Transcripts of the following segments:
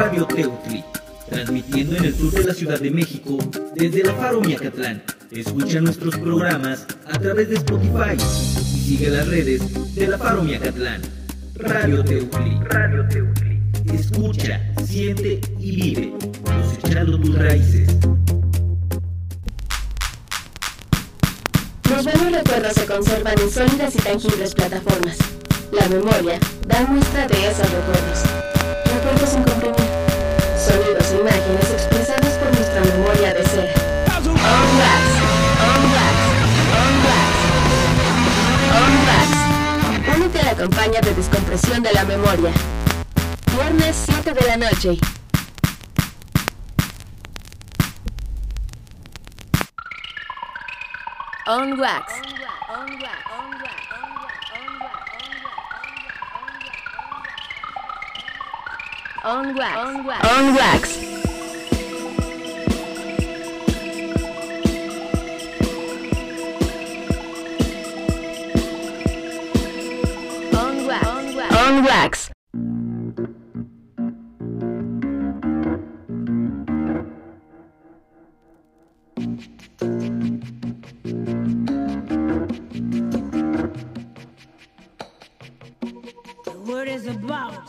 Radio Teutli, transmitiendo en el sur de la Ciudad de México desde la Faro Miacatlán. Escucha nuestros programas a través de Spotify y sigue las redes de la Faro Miacatlán. Radio Teutli. Radio Teutli. Escucha, siente y vive, cosechando tus raíces. Los buenos recuerdos se conservan en sólidas y tangibles plataformas. La memoria da muestra de esos recuerdos. Imágenes expresados por nuestra memoria de ser. On wax, on wax, on wax, on wax. Únete a la campaña de descompresión de la memoria. Viernes 7 de la noche. On. On wax. On wax. On wax. On wax. The word is about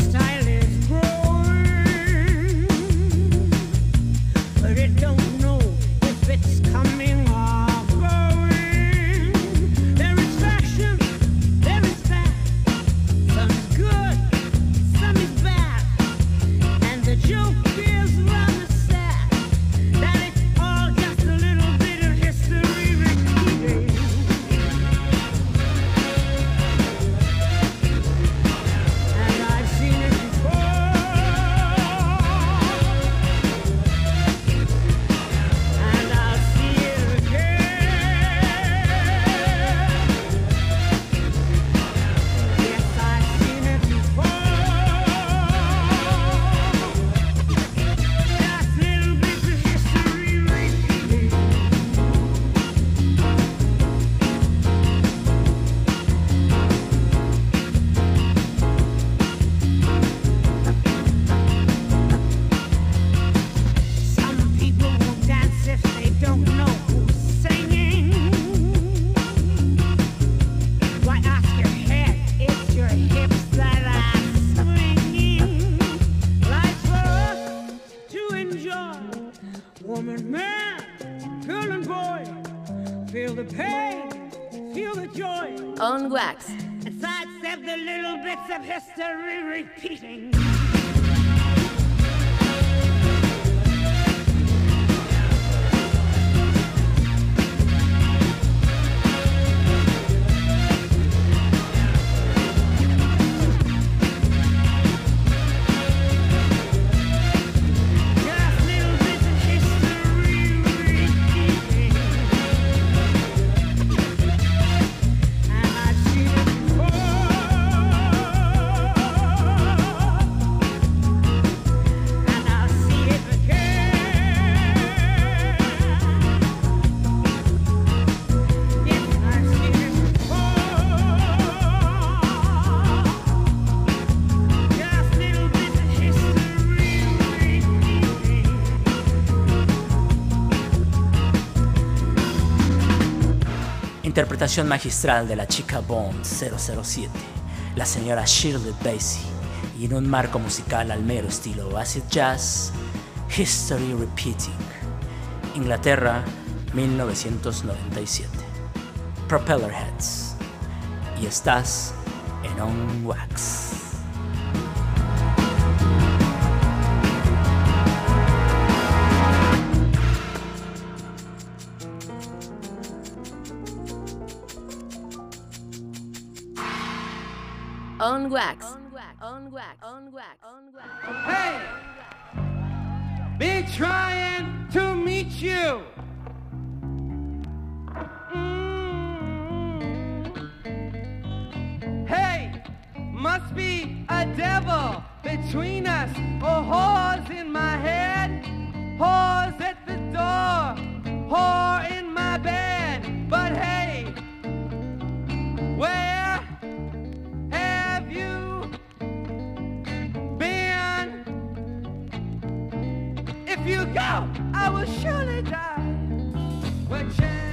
A new sidestep the little bits of history repeating. Interpretación magistral de la chica Bond 007, la señora Shirley Bassey, y en un marco musical al mero estilo acid jazz, History Repeating, Inglaterra, 1997. Propellerheads, y estás en On Wax. On wax. On wax. On wax. Hey! Been trying to meet you. Mm. Hey, must be a devil between us, or But change.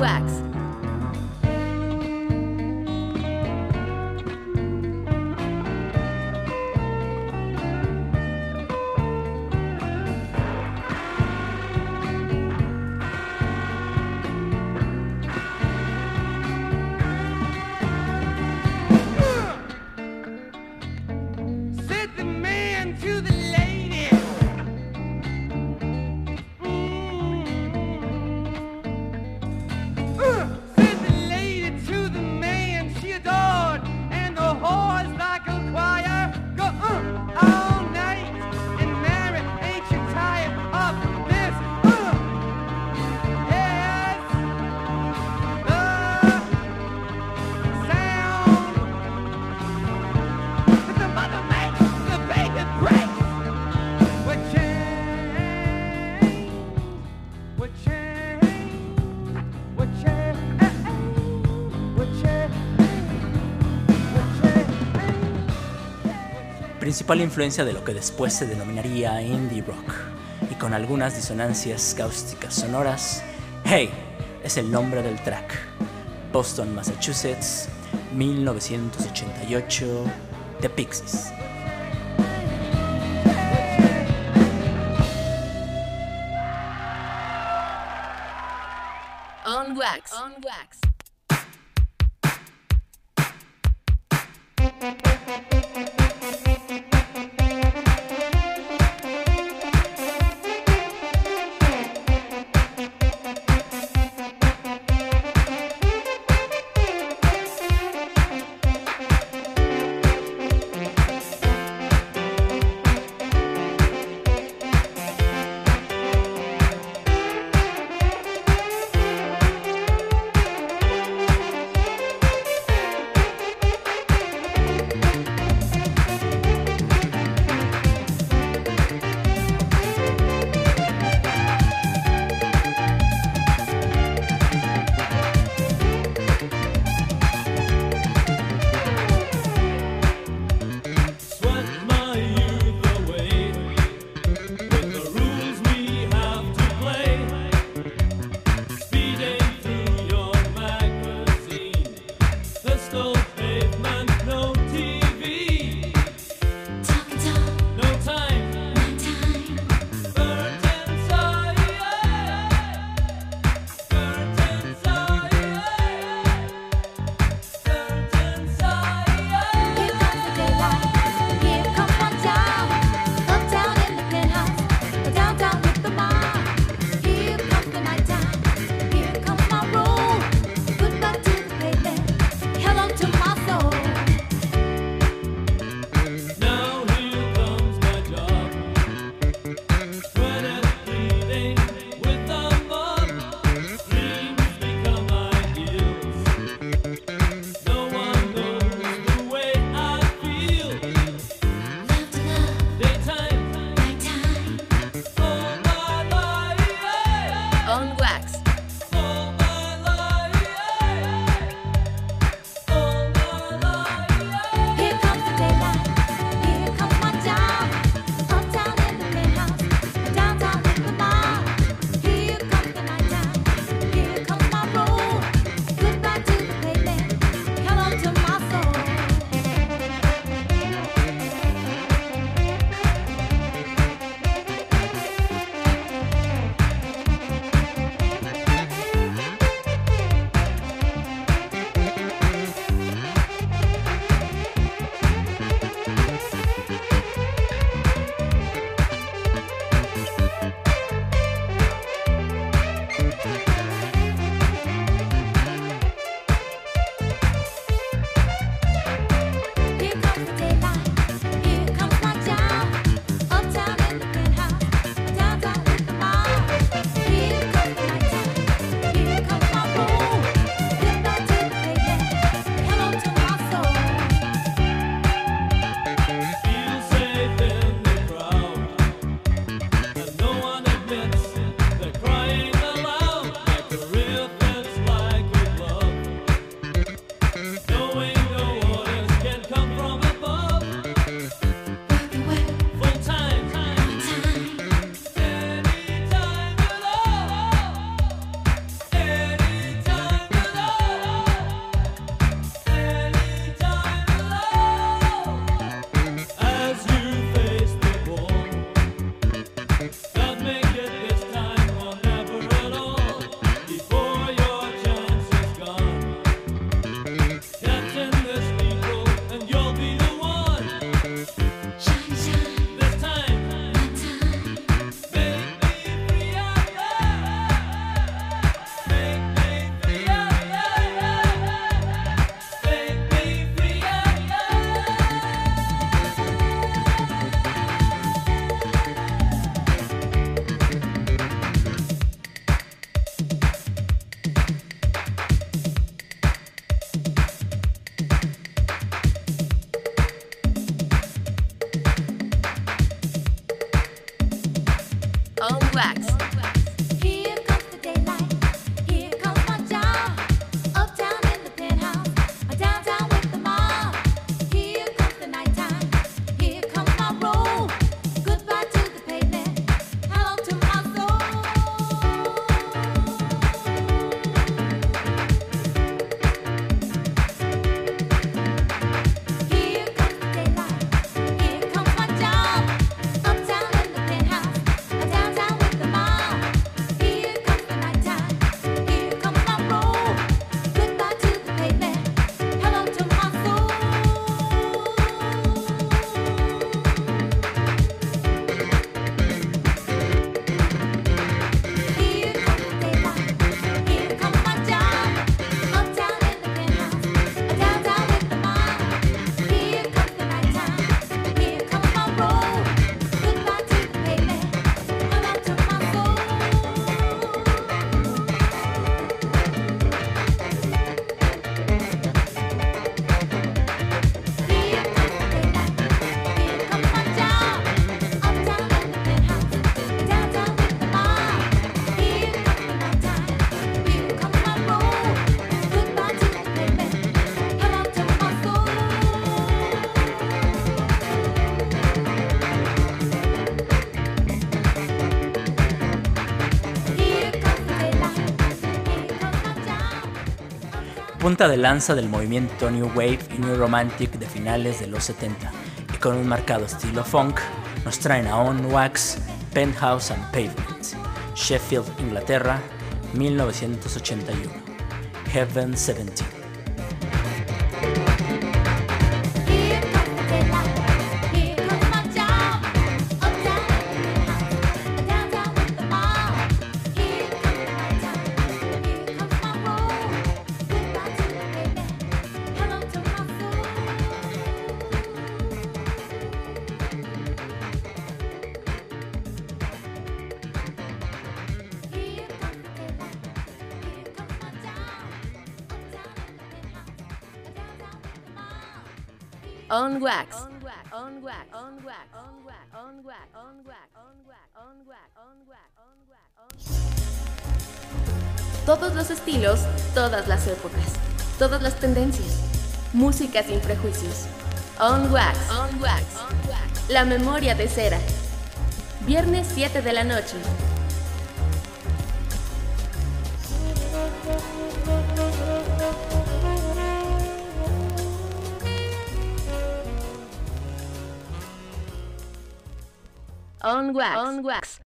Wax. Principal influencia de lo que después se denominaría indie rock, y con algunas disonancias cáusticas sonoras, Hey es el nombre del track. Boston, Massachusetts, 1988, The Pixies. On wax. On wax. Punta de lanza del movimiento New Wave y New Romantic de finales de los 70, y con un marcado estilo funk, nos traen a On Wax, Penthouse and Pavement, Sheffield, Inglaterra, 1981, Heaven 17. Todos los estilos, todas las épocas, todas las tendencias. Música sin prejuicios. On wax. On wax. La memoria de cera. Viernes 7 de la noche. On wax. On wax.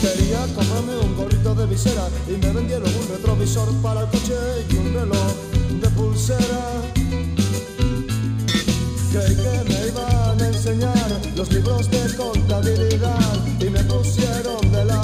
Quería comprarme un gorrito de visera y me vendieron un retrovisor para el coche y un reloj de pulsera. Que me iban a enseñar los libros de contabilidad y me pusieron delante el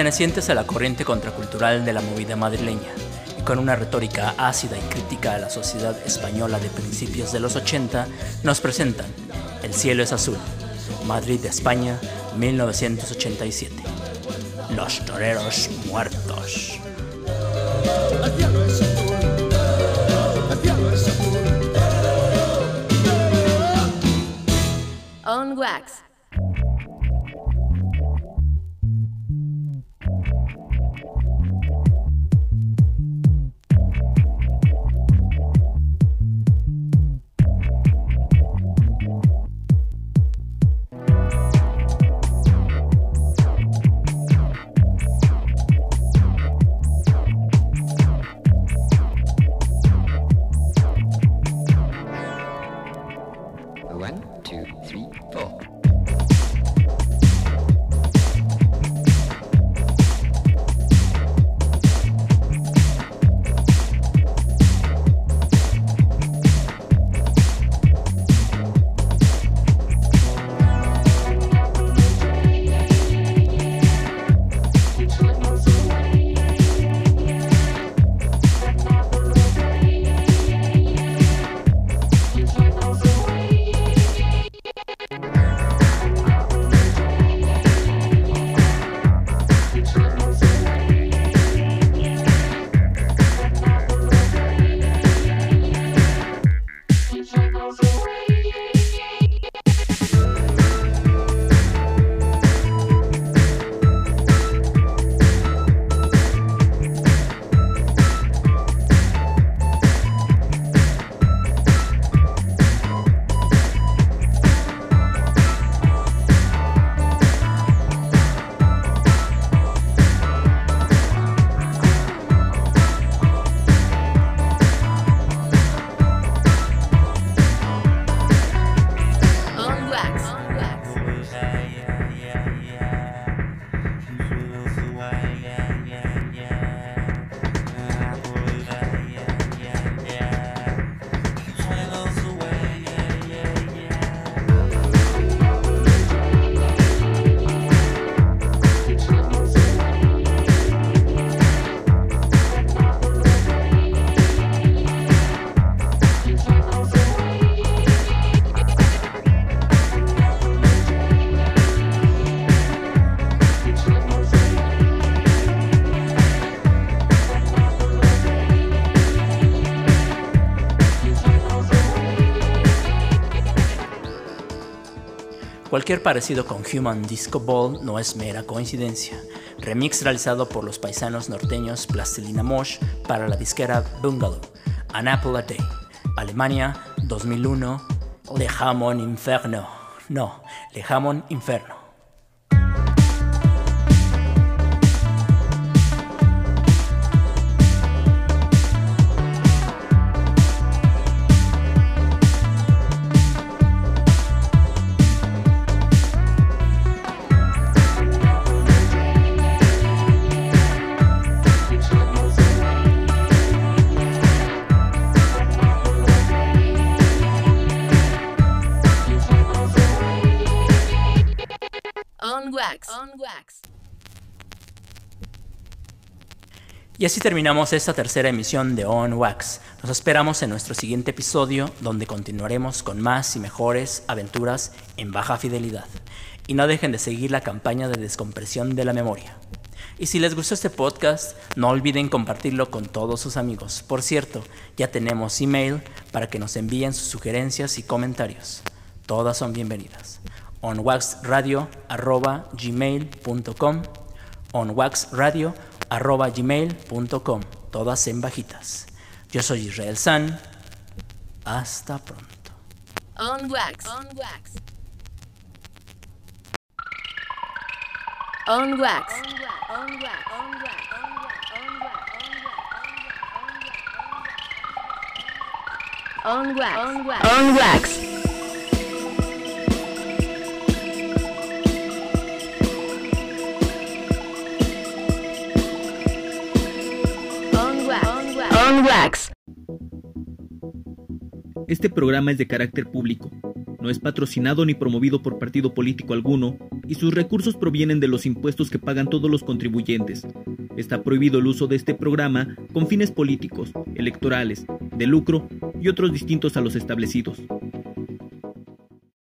pertenecientes a la corriente contracultural de la movida madrileña, y con una retórica ácida y crítica a la sociedad española de principios de los 80, nos presentan El cielo es azul, Madrid, España, 1987. Los toreros muertos. On wax. Cualquier parecido con Human Disco Ball no es mera coincidencia. Remix realizado por los paisanos norteños Plastilina Mosh para la disquera Bungalow, An Apple a Day, Alemania 2001, Lejamon Inferno. No, Lejamon Inferno. On wax. Y así terminamos esta tercera emisión de On Wax. Nos esperamos en nuestro siguiente episodio donde continuaremos con más y mejores aventuras en baja fidelidad. Y no dejen de seguir la campaña de descompresión de la memoria. Y si les gustó este podcast, no olviden compartirlo con todos sus amigos. Por cierto, ya tenemos email para que nos envíen sus sugerencias y comentarios. Todas son bienvenidas. onwaxradio.gmail.com onwaxradio.gmail.com Todas en bajitas. Yo soy Israel San. Hasta pronto. On wax. On wax. On wax. On wax. On wax. On wax. On wax. On Este programa es de carácter público. No es patrocinado ni promovido por partido político alguno y sus recursos provienen de los impuestos que pagan todos los contribuyentes. Está prohibido el uso de este programa con fines políticos, electorales, de lucro y otros distintos a los establecidos.